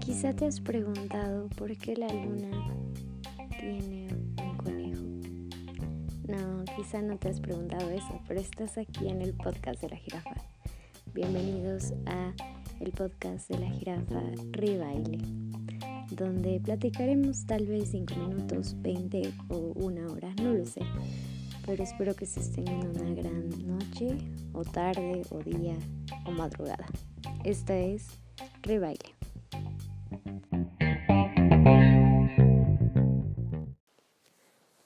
Quizá te has preguntado por qué la luna tiene un conejo. No, quizá no te has preguntado eso, pero estás aquí en el podcast de la jirafa. Bienvenidos a el podcast de la jirafa Ribaile, donde platicaremos tal vez 5 minutos, 20 o una hora, no lo sé. Pero espero que se estén en una gran noche, o tarde, o día, o madrugada. Esta es Ribaile.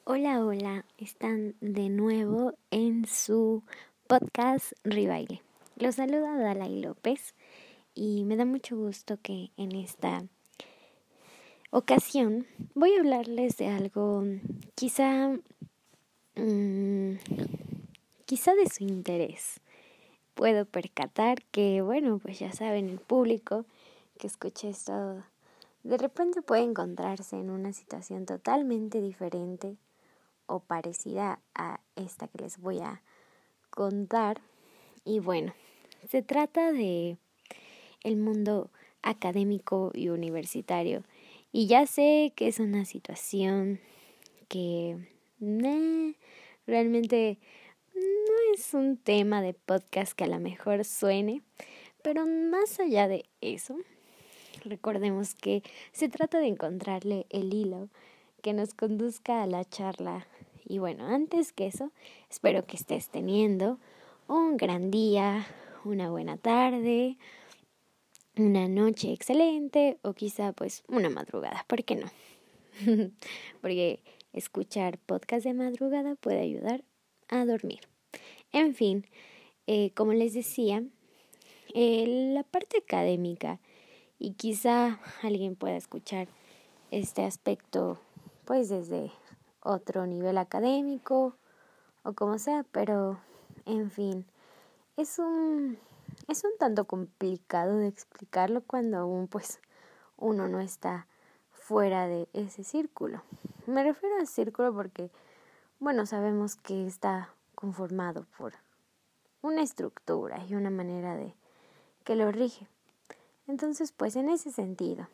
Hola, hola, están de nuevo en su podcast Ribaile. Los saluda Dalai López y me da mucho gusto que en esta ocasión voy a hablarles de algo quizá mm, quizá de su interés. Puedo percatar que, bueno, pues ya saben, el público que escuche esto de repente puede encontrarse en una situación totalmente diferente o parecida a esta que les voy a contar. Y bueno, se trata de el mundo académico y universitario. Y ya sé que es una situación que realmente no es un tema de podcast que a lo mejor suene, pero más allá de eso, recordemos que se trata de encontrarle el hilo que nos conduzca a la charla. Y bueno, antes que eso, espero que estés teniendo un gran día, una buena tarde, una noche excelente o quizá pues una madrugada, ¿por qué no? Porque escuchar podcast de madrugada puede ayudar a dormir. En fin, eh, como les decía, eh, la parte académica y quizá alguien pueda escuchar este aspecto pues desde otro nivel académico o como sea, pero en fin, es un es un tanto complicado de explicarlo cuando aún pues uno no está fuera de ese círculo. Me refiero al círculo porque bueno, sabemos que está conformado por una estructura y una manera de que lo rige. Entonces, pues en ese sentido,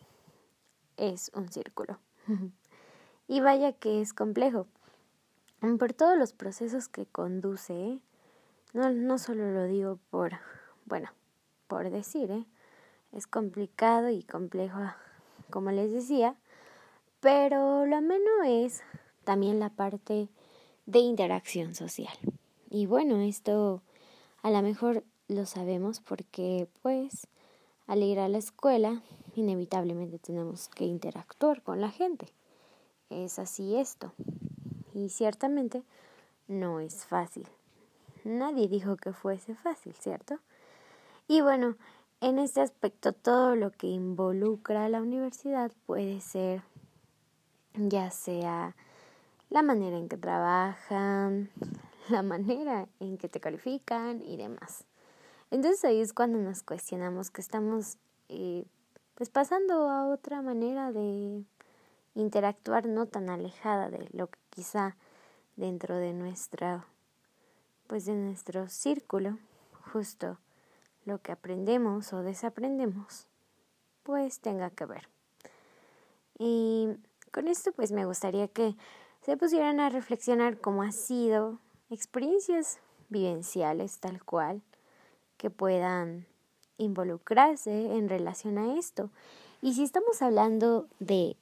es un círculo. y vaya que es complejo. Por todos los procesos que conduce, no, no solo lo digo por, bueno, por decir, ¿eh? es complicado y complejo, como les decía, pero lo menos es también la parte de interacción social. Y bueno, esto a lo mejor lo sabemos porque pues al ir a la escuela, inevitablemente tenemos que interactuar con la gente. Es así esto. Y ciertamente no es fácil. Nadie dijo que fuese fácil, ¿cierto? Y bueno, en este aspecto todo lo que involucra a la universidad puede ser ya sea la manera en que trabajan, la manera en que te califican y demás. Entonces ahí es cuando nos cuestionamos que estamos eh, pues pasando a otra manera de interactuar no tan alejada de lo que quizá dentro de nuestra pues de nuestro círculo justo lo que aprendemos o desaprendemos pues tenga que ver. Y con esto pues me gustaría que se pusieran a reflexionar cómo ha sido experiencias vivenciales tal cual que puedan involucrarse en relación a esto. Y si estamos hablando de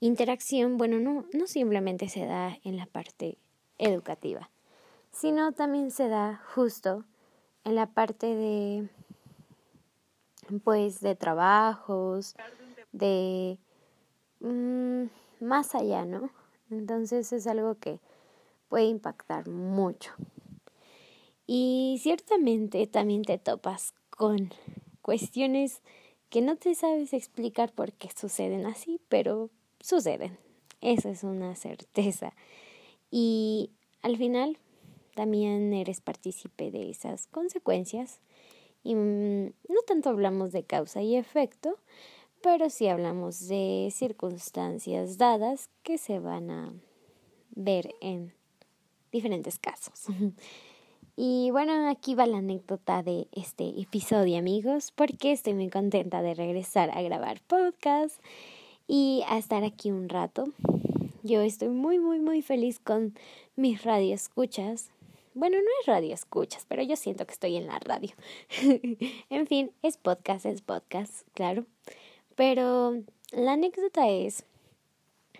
interacción, bueno, no, no simplemente se da en la parte educativa, sino también se da justo en la parte de pues de trabajos, de mm, más allá, ¿no? Entonces es algo que puede impactar mucho. Y ciertamente también te topas con cuestiones que no te sabes explicar por qué suceden así, pero suceden. Esa es una certeza. Y al final también eres partícipe de esas consecuencias. Y mm, no tanto hablamos de causa y efecto, pero sí hablamos de circunstancias dadas que se van a ver en diferentes casos. Y bueno, aquí va la anécdota de este episodio, amigos, porque estoy muy contenta de regresar a grabar podcast y a estar aquí un rato. Yo estoy muy, muy, muy feliz con mis radioescuchas. Bueno, no es radio escuchas, pero yo siento que estoy en la radio. en fin, es podcast, es podcast, claro. Pero la anécdota es...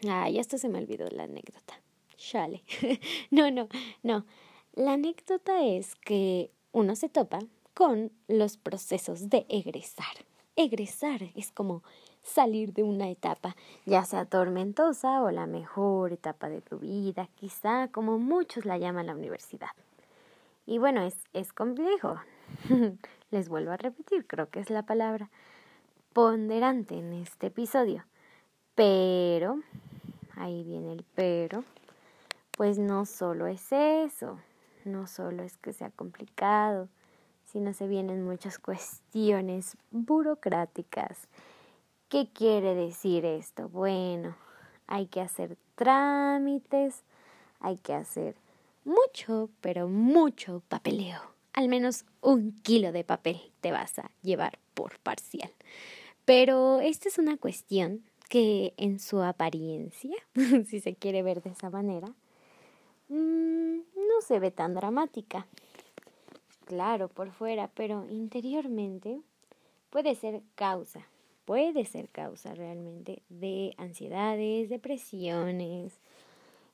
Ay, esto se me olvidó la anécdota. Chale. no, no, no. La anécdota es que uno se topa con los procesos de egresar. Egresar es como salir de una etapa, ya sea tormentosa o la mejor etapa de tu vida, quizá como muchos la llaman la universidad. Y bueno, es, es complejo. Les vuelvo a repetir, creo que es la palabra ponderante en este episodio. Pero, ahí viene el pero, pues no solo es eso, no solo es que sea complicado, sino se vienen muchas cuestiones burocráticas. ¿Qué quiere decir esto? Bueno, hay que hacer trámites, hay que hacer mucho, pero mucho papeleo. Al menos un kilo de papel te vas a llevar por parcial. Pero esta es una cuestión que en su apariencia, si se quiere ver de esa manera, mm, no se ve tan dramática. Claro, por fuera, pero interiormente puede ser causa, puede ser causa realmente de ansiedades, depresiones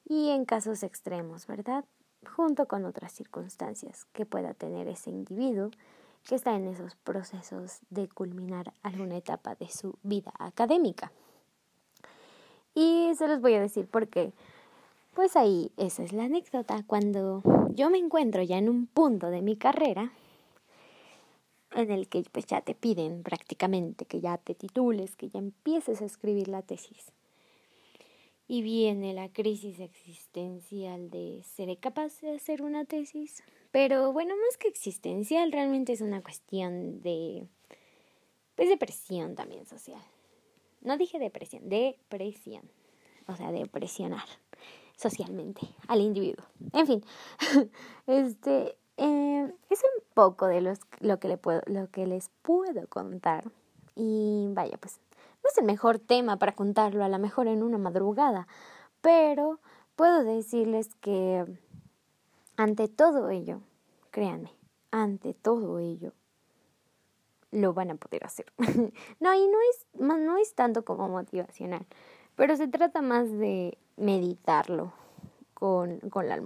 y en casos extremos, ¿verdad? Junto con otras circunstancias que pueda tener ese individuo que está en esos procesos de culminar alguna etapa de su vida académica. Y se los voy a decir porque, pues ahí, esa es la anécdota. Cuando yo me encuentro ya en un punto de mi carrera, en el que pues ya te piden prácticamente que ya te titules, que ya empieces a escribir la tesis. Y viene la crisis existencial de ¿seré capaz de hacer una tesis? Pero bueno, más que existencial, realmente es una cuestión de pues depresión también social. No dije depresión, depresión. O sea, de presionar socialmente al individuo. En fin, este eh, es un poco de los, lo, que le puedo, lo que les puedo contar. Y vaya, pues no es el mejor tema para contarlo, a lo mejor en una madrugada, pero puedo decirles que ante todo ello, créanme, ante todo ello, lo van a poder hacer. no, y no es, no es tanto como motivacional, pero se trata más de meditarlo con, con la